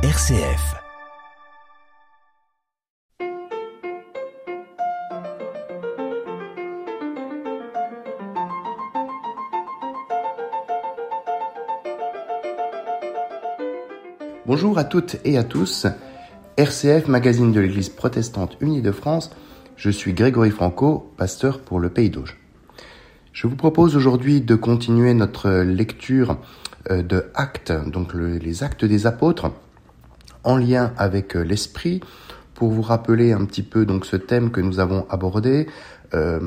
RCF. Bonjour à toutes et à tous. RCF, magazine de l'Église protestante unie de France. Je suis Grégory Franco, pasteur pour le Pays d'Auge. Je vous propose aujourd'hui de continuer notre lecture euh, de Actes, donc les Actes des Apôtres, en lien avec euh, l'Esprit, pour vous rappeler un petit peu donc ce thème que nous avons abordé. Euh,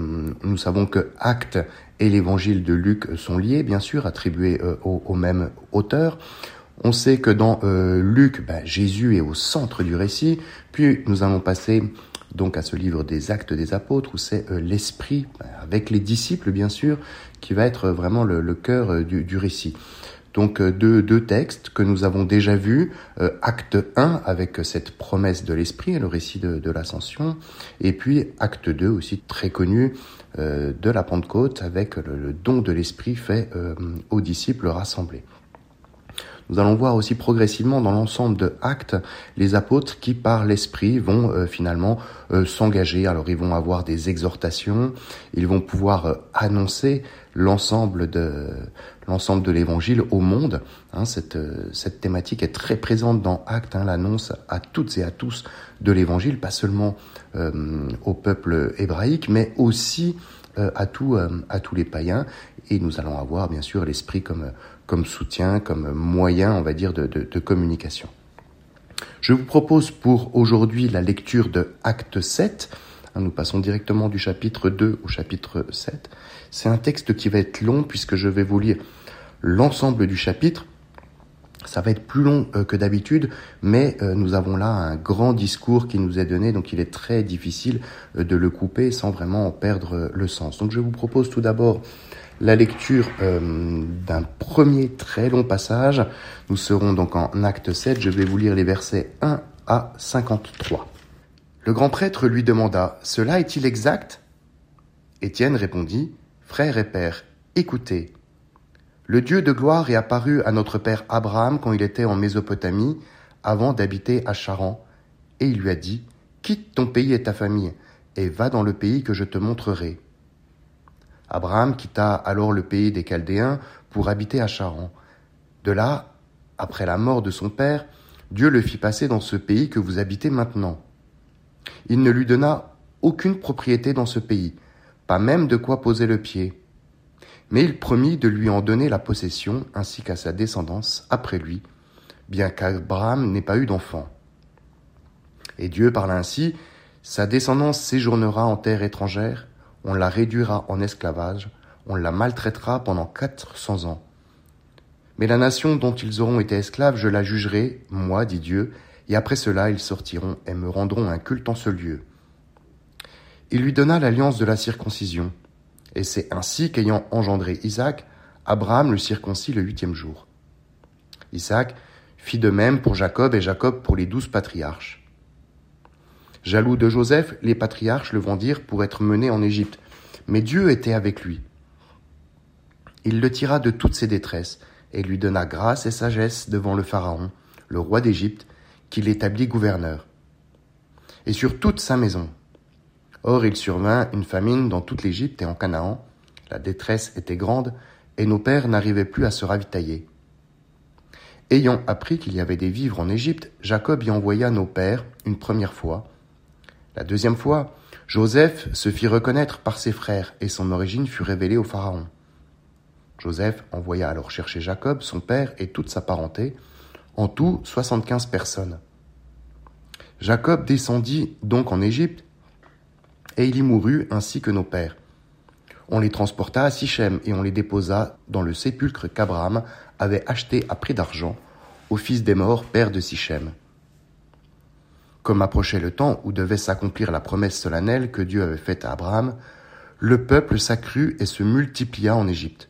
nous savons que Actes et l'Évangile de Luc sont liés, bien sûr, attribués au, même auteur. On sait que dans Luc, ben, Jésus est au centre du récit, puis nous allons passer donc à ce livre des actes des apôtres où c'est euh, l'esprit, avec les disciples bien sûr, qui va être vraiment le, cœur euh, du, récit. Donc euh, deux, deux, textes que nous avons déjà vus, acte 1 avec cette promesse de l'esprit, le récit de, l'ascension, et puis acte 2 aussi très connu de la Pentecôte avec le don de l'esprit fait aux disciples rassemblés. Nous allons voir aussi progressivement dans l'ensemble de Actes les apôtres qui par l'Esprit vont euh, finalement euh, s'engager. Alors ils vont avoir des exhortations, ils vont pouvoir euh, annoncer l'ensemble de l'ensemble de l'Évangile au monde. Hein, cette, cette thématique est très présente dans Actes, hein, l'annonce à toutes et à tous de l'Évangile, pas seulement au peuple hébraïque, mais aussi à, tout, à tous les païens. Et nous allons avoir bien sûr l'Esprit comme comme soutien, comme moyen, on va dire, de, communication. Je vous propose pour aujourd'hui la lecture de Acte 7. Hein, nous passons directement du chapitre 2 au chapitre 7. C'est un texte qui va être long puisque je vais vous lire l'ensemble du chapitre. Ça va être plus long euh, que d'habitude, mais euh, nous avons là un grand discours qui nous est donné, donc il est très difficile euh, de le couper sans vraiment en perdre le sens. Donc je vous propose tout d'abord la lecture d'un premier très long passage. Nous serons donc en acte 7. Je vais vous lire les versets 1 à 53. Le grand prêtre lui demanda, Cela est-il exact? Étienne répondit, Frère et père, écoutez. Le Dieu de gloire est apparu à notre père Abraham quand il était en Mésopotamie, avant d'habiter à Charan, et il lui a dit, Quitte ton pays et ta famille, et va dans le pays que je te montrerai. Abraham quitta alors le pays des Chaldéens pour habiter à Charan. De là, après la mort de son père, Dieu le fit passer dans ce pays que vous habitez maintenant. Il ne lui donna aucune propriété dans ce pays, pas même de quoi poser le pied. Mais il promit de lui en donner la possession ainsi qu'à sa descendance après lui, bien qu'Abraham n'ait pas eu d'enfant. Et Dieu parla ainsi, sa descendance séjournera en terre étrangère, on la réduira en esclavage, on la maltraitera pendant quatre cents ans. Mais la nation dont ils auront été esclaves, je la jugerai, moi, dit Dieu, et après cela ils sortiront et me rendront un culte en ce lieu. Il lui donna l'alliance de la circoncision, et c'est ainsi qu'ayant engendré Isaac, Abraham le circoncit le huitième jour. Isaac fit de même pour Jacob et Jacob pour les douze patriarches. Jaloux de Joseph, les patriarches le vendirent pour être mené en Égypte. Mais Dieu était avec lui. Il le tira de toutes ses détresses et lui donna grâce et sagesse devant le Pharaon, le roi d'Égypte, qu'il établit gouverneur. Et sur toute sa maison. Or il survint une famine dans toute l'Égypte et en Canaan. La détresse était grande, et nos pères n'arrivaient plus à se ravitailler. Ayant appris qu'il y avait des vivres en Égypte, Jacob y envoya nos pères une première fois, la deuxième fois, Joseph se fit reconnaître par ses frères et son origine fut révélée au Pharaon. Joseph envoya alors chercher Jacob, son père et toute sa parenté, en tout soixante-quinze personnes. Jacob descendit donc en Égypte, et il y mourut ainsi que nos pères. On les transporta à Sichem et on les déposa dans le sépulcre qu'Abraham avait acheté à prix d'argent au fils des morts, père de Sichem. Comme approchait le temps où devait s'accomplir la promesse solennelle que Dieu avait faite à Abraham, le peuple s'accrut et se multiplia en Égypte,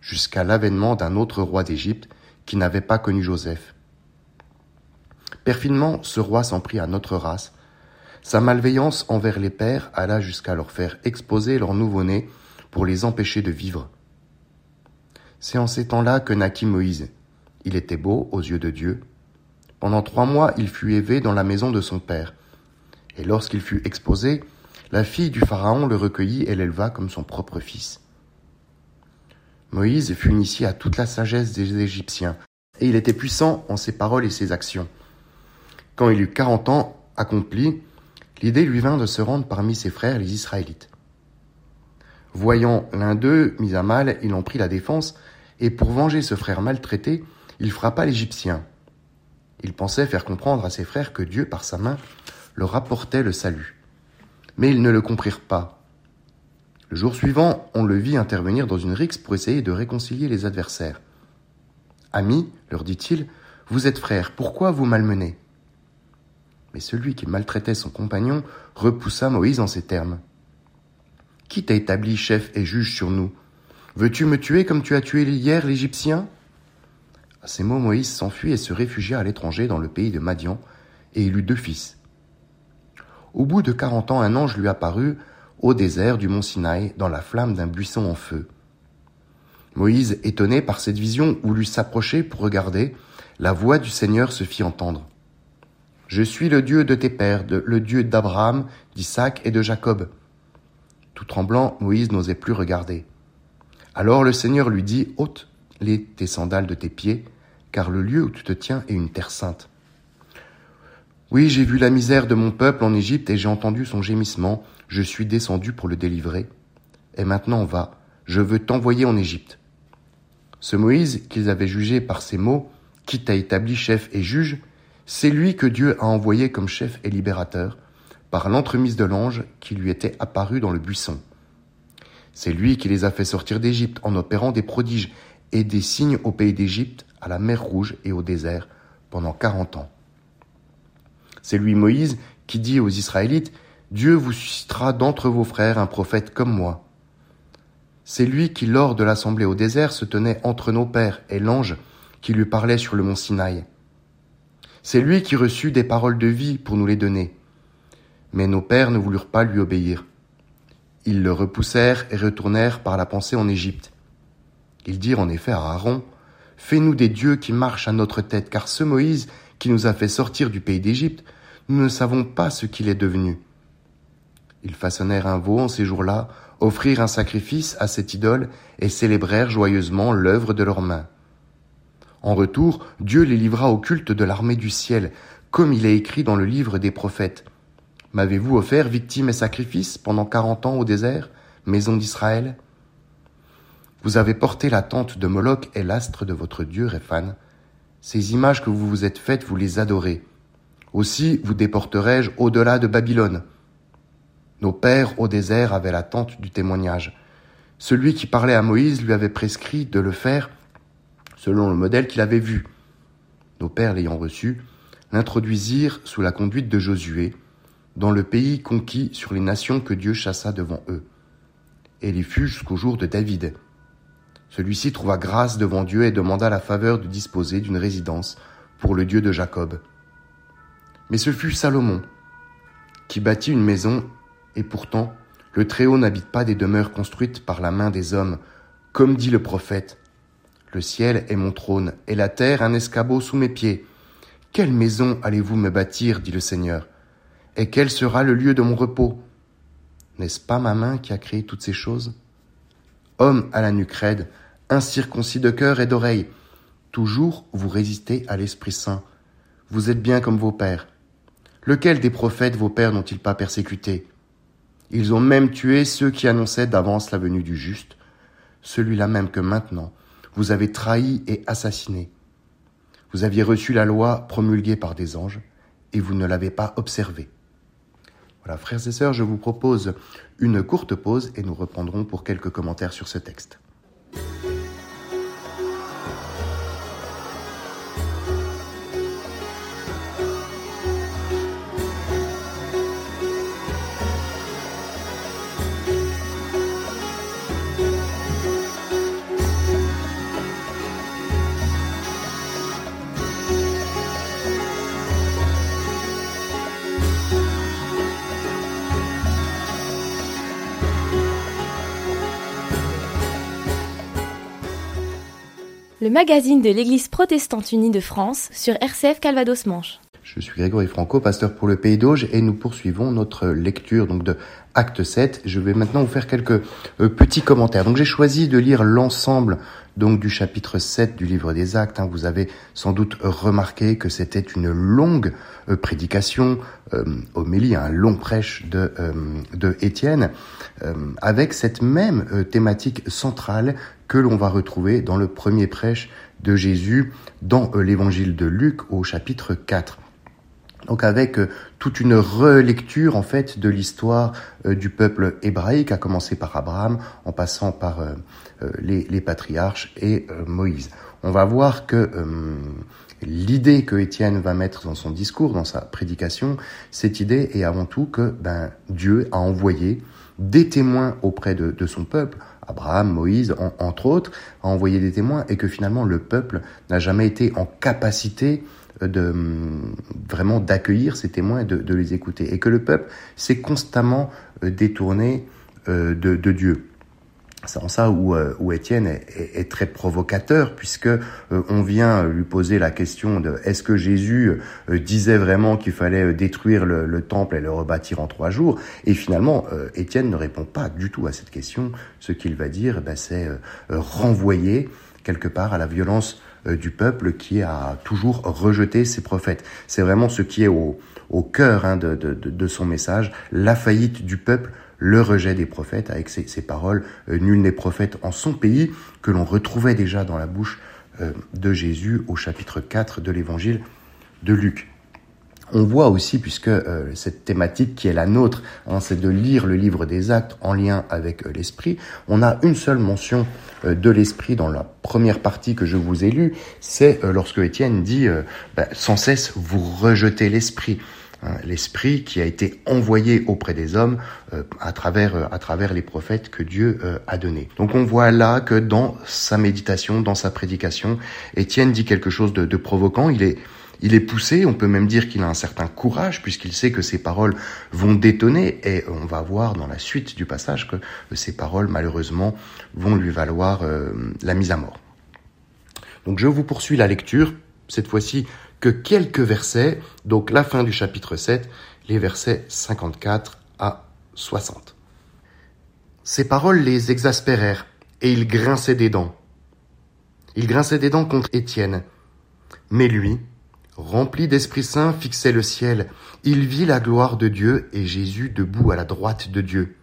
jusqu'à l'avènement d'un autre roi d'Égypte qui n'avait pas connu Joseph. Perfidement, ce roi s'en prit à notre race. Sa malveillance envers les pères alla jusqu'à leur faire exposer leur nouveau-né pour les empêcher de vivre. C'est en ces temps-là que naquit Moïse. Il était beau aux yeux de Dieu, Pendant trois mois, il fut élevé dans la maison de son père. Et lorsqu'il fut exposé, la fille du Pharaon le recueillit et l'éleva comme son propre fils. Moïse fut initié à toute la sagesse des Égyptiens, et il était puissant en ses paroles et ses actions. Quand il eut quarante ans accomplis, l'idée lui vint de se rendre parmi ses frères les Israélites. Voyant l'un d'eux mis à mal, il en prit la défense, et pour venger ce frère maltraité, il frappa l'Égyptien. Il pensait faire comprendre à ses frères que Dieu, par sa main, leur apportait le salut. Mais ils ne le comprirent pas. Le jour suivant, on le vit intervenir dans une rixe pour essayer de réconcilier les adversaires. Amis, leur dit-il, vous êtes frères, pourquoi vous malmenez? Mais celui qui maltraitait son compagnon repoussa Moïse en ces termes. Qui t'a établi chef et juge sur nous? Veux-tu me tuer comme tu as tué hier l'Égyptien? À ces mots, Moïse s'enfuit et se réfugia à l'étranger dans le pays de Madian, et il eut deux fils. Au bout de quarante ans, un ange lui apparut au désert du mont Sinaï dans la flamme d'un buisson en feu. Moïse, étonné par cette vision, voulut s'approcher pour regarder. La voix du Seigneur se fit entendre. Je suis le Dieu de tes pères, le Dieu d'Abraham, d'Isaac et de Jacob. Tout tremblant, Moïse n'osait plus regarder. Alors le Seigneur lui dit, ôte les tes sandales de tes pieds, car le lieu où tu te tiens est une terre sainte. Oui, j'ai vu la misère de mon peuple en Égypte et j'ai entendu son gémissement, je suis descendu pour le délivrer. Et maintenant va, je veux t'envoyer en Égypte. Ce Moïse qu'ils avaient jugé par ses mots, qui t'a établi chef et juge, c'est lui que Dieu a envoyé comme chef et libérateur, par l'entremise de l'ange qui lui était apparu dans le buisson. C'est lui qui les a fait sortir d'Égypte en opérant des prodiges et des signes au pays d'Égypte, à la mer Rouge et au désert, pendant quarante ans. C'est lui Moïse qui dit aux Israélites, Dieu vous suscitera d'entre vos frères un prophète comme moi. C'est lui qui, lors de l'assemblée au désert, se tenait entre nos pères et l'ange qui lui parlait sur le mont Sinaï. C'est lui qui reçut des paroles de vie pour nous les donner. Mais nos pères ne voulurent pas lui obéir. Ils le repoussèrent et retournèrent par la pensée en Égypte. Ils dirent en effet à Aaron, Fais-nous des dieux qui marchent à notre tête, car ce Moïse qui nous a fait sortir du pays d'Égypte nous ne savons pas ce qu'il est devenu. Ils façonnèrent un veau en ces jours-là, offrirent un sacrifice à cette idole et célébrèrent joyeusement l'œuvre de leurs mains. En retour, Dieu les livra au culte de l'armée du ciel, comme il est écrit dans le livre des prophètes. M'avez-vous offert victimes et sacrifices pendant quarante ans au désert, maison d'Israël? Vous avez porté la tente de Moloch et l'astre de votre Dieu, Réphan. Ces images que vous vous êtes faites, vous les adorez. Aussi vous déporterai-je au-delà de Babylone. Nos pères au désert avaient l'attente du témoignage. Celui qui parlait à Moïse lui avait prescrit de le faire selon le modèle qu'il avait vu. Nos pères l'ayant reçu, l'introduisirent sous la conduite de Josué, dans le pays conquis sur les nations que Dieu chassa devant eux. Et il y fut jusqu'au jour de David. Celui-ci trouva grâce devant Dieu et demanda la faveur de disposer d'une résidence pour le Dieu de Jacob. Mais ce fut Salomon qui bâtit une maison, et pourtant le Très-Haut n'habite pas des demeures construites par la main des hommes, comme dit le prophète. Le ciel est mon trône, et la terre un escabeau sous mes pieds. Quelle maison allez-vous me bâtir, dit le Seigneur, et quel sera le lieu de mon repos? N'est-ce pas ma main qui a créé toutes ces choses? Homme à la nuque raide, incirconcis de cœur et d'oreille, toujours vous résistez à l'Esprit Saint. Vous êtes bien comme vos pères. Lequel des prophètes vos pères n'ont-ils pas persécuté? Ils ont même tué ceux qui annonçaient d'avance la venue du juste, celui-là même que maintenant vous avez trahi et assassiné. Vous aviez reçu la loi promulguée par des anges, et vous ne l'avez pas observée. Voilà, frères et sœurs, je vous propose une courte pause et nous reprendrons pour quelques commentaires sur ce texte. Le magazine de l'Église protestante unie de France sur RCF Calvados Manche. Je suis Grégory Franco, pasteur pour le Pays d'Auge, et nous poursuivons notre lecture donc de Acte 7. Je vais maintenant vous faire quelques euh, petits commentaires. Donc j'ai choisi de lire l'ensemble donc du chapitre 7 du livre des Actes. Hein. Vous avez sans doute remarqué que c'était une longue euh, prédication, euh, homélie, un long prêche de, de Étienne, avec cette même thématique centrale que l'on va retrouver dans le premier prêche de Jésus dans l'évangile de Luc au chapitre 4. Donc avec toute une relecture en fait de l'histoire du peuple hébraïque, à commencer par Abraham, en passant par les, les, patriarches et Moïse. On va voir que l'idée que Étienne va mettre dans son discours, dans sa prédication, cette idée est avant tout que ben, Dieu a envoyé des témoins auprès de, son peuple, Abraham, Moïse, entre autres, a envoyé des témoins et que finalement le peuple n'a jamais été en capacité de vraiment d'accueillir ces témoins et de, les écouter et que le peuple s'est constamment euh, détourné euh, de Dieu. C'est en ça où, euh, où Étienne est, est, très provocateur, puisque euh, on vient lui poser la question de est-ce que Jésus euh, disait vraiment qu'il fallait détruire le, le, temple et le rebâtir en trois jours? Et finalement, Étienne ne répond pas du tout à cette question. Ce qu'il va dire, ben, c'est renvoyer quelque part à la violence du peuple qui a toujours rejeté ses prophètes. C'est vraiment ce qui est au, au cœur hein, de, de, de son message, la faillite du peuple le rejet des prophètes avec ces, paroles euh, Nul n'est prophète en son pays que l'on retrouvait déjà dans la bouche euh, de Jésus au chapitre 4 de l'évangile de Luc. On voit aussi, puisque euh, cette thématique qui est la nôtre, hein, c'est de lire le livre des actes en lien avec l'esprit, on a une seule mention de l'esprit dans la première partie que je vous ai lue, c'est lorsque Étienne dit bah, sans cesse vous rejetez l'esprit. Hein, l'esprit qui a été envoyé auprès des hommes euh, à travers euh, à travers les prophètes que Dieu euh, a donnés. Donc on voit là que dans sa méditation, dans sa prédication, Étienne dit quelque chose de, de provoquant. Il est il est poussé, on peut même dire qu'il a un certain courage puisqu'il sait que ses paroles vont détonner et on va voir dans la suite du passage que ces paroles malheureusement vont lui valoir la mise à mort. Donc je vous poursuis la lecture, cette fois-ci que quelques versets, donc la fin du chapitre 7, les versets 54 à 60. Ces paroles les exaspérèrent, et il grinçait des dents. Il grinçait des dents contre Étienne. Mais lui, rempli d'Esprit Saint, fixait le ciel. Il vit la gloire de Dieu et Jésus debout à la droite de Dieu.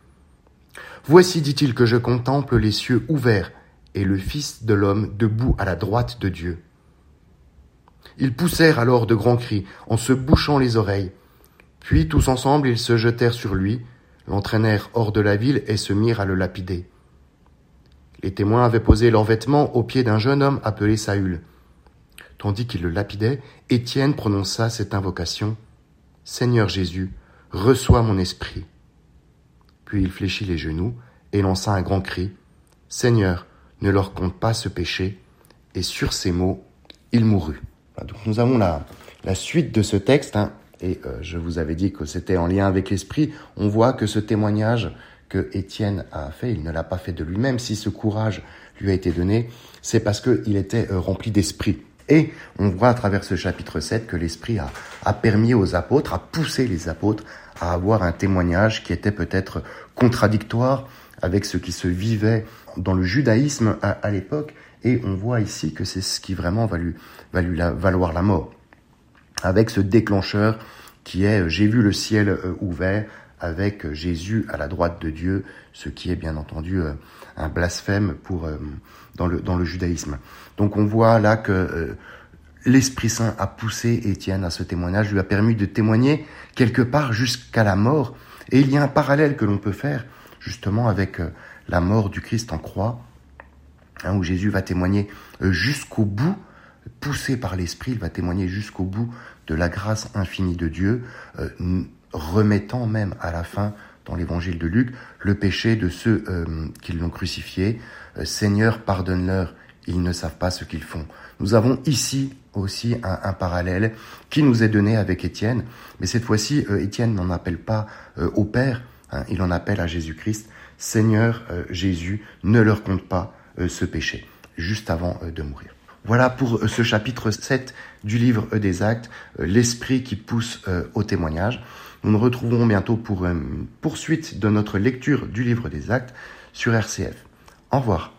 Voici, dit-il, que je contemple les cieux ouverts et le Fils de l'homme debout à la droite de Dieu. Ils poussèrent alors de grands cris, en se bouchant les oreilles. Puis tous ensemble ils se jetèrent sur lui, l'entraînèrent hors de la ville et se mirent à le lapider. Les témoins avaient posé leurs vêtements au pied d'un jeune homme appelé Saül. Tandis qu'ils le lapidaient, Étienne prononça cette invocation. Seigneur Jésus, reçois mon esprit. Puis il fléchit les genoux et lança un grand cri. Seigneur, ne leur compte pas ce péché. Et sur ces mots, il mourut. Donc nous avons la, la suite de ce texte, hein, et euh, je vous avais dit que c'était en lien avec l'esprit. On voit que ce témoignage que Étienne a fait, il ne l'a pas fait de lui-même. Si ce courage lui a été donné, c'est parce qu'il était euh, rempli d'esprit. Et on voit à travers ce chapitre 7 que l'esprit a, a permis aux apôtres, a poussé les apôtres à avoir un témoignage qui était peut-être contradictoire avec ce qui se vivait dans le judaïsme à l'époque et on voit ici que c'est ce qui vraiment va lui, lui valoir la mort. Avec ce déclencheur qui est j'ai vu le ciel euh, ouvert avec Jésus à la droite de Dieu, ce qui est bien entendu euh, un blasphème pour, euh, dans, le, dans le judaïsme. Donc on voit là que l'Esprit Saint a poussé Étienne à ce témoignage, lui a permis de témoigner quelque part jusqu'à la mort. Et il y a un parallèle que l'on peut faire justement avec la mort du Christ en croix, Hein, où Jésus va témoigner euh, jusqu'au bout, poussé par l'Esprit, il va témoigner jusqu'au bout de la grâce infinie de Dieu, euh, remettant même à la fin, dans l'évangile de Luc, le péché de ceux euh, qui l'ont crucifié. Seigneur, pardonne-leur, ils ne savent pas ce qu'ils font. Nous avons ici aussi un, parallèle qui nous est donné avec Étienne, mais cette fois-ci, Étienne n'en appelle pas au Père, hein, il en appelle à Jésus-Christ. Seigneur Jésus, ne leur compte pas euh, ce péché, juste avant euh, de mourir. Voilà pour ce chapitre 7 du livre des actes, l'esprit qui pousse au témoignage. Nous nous retrouverons bientôt pour une poursuite de notre lecture du livre des actes sur RCF. Au revoir.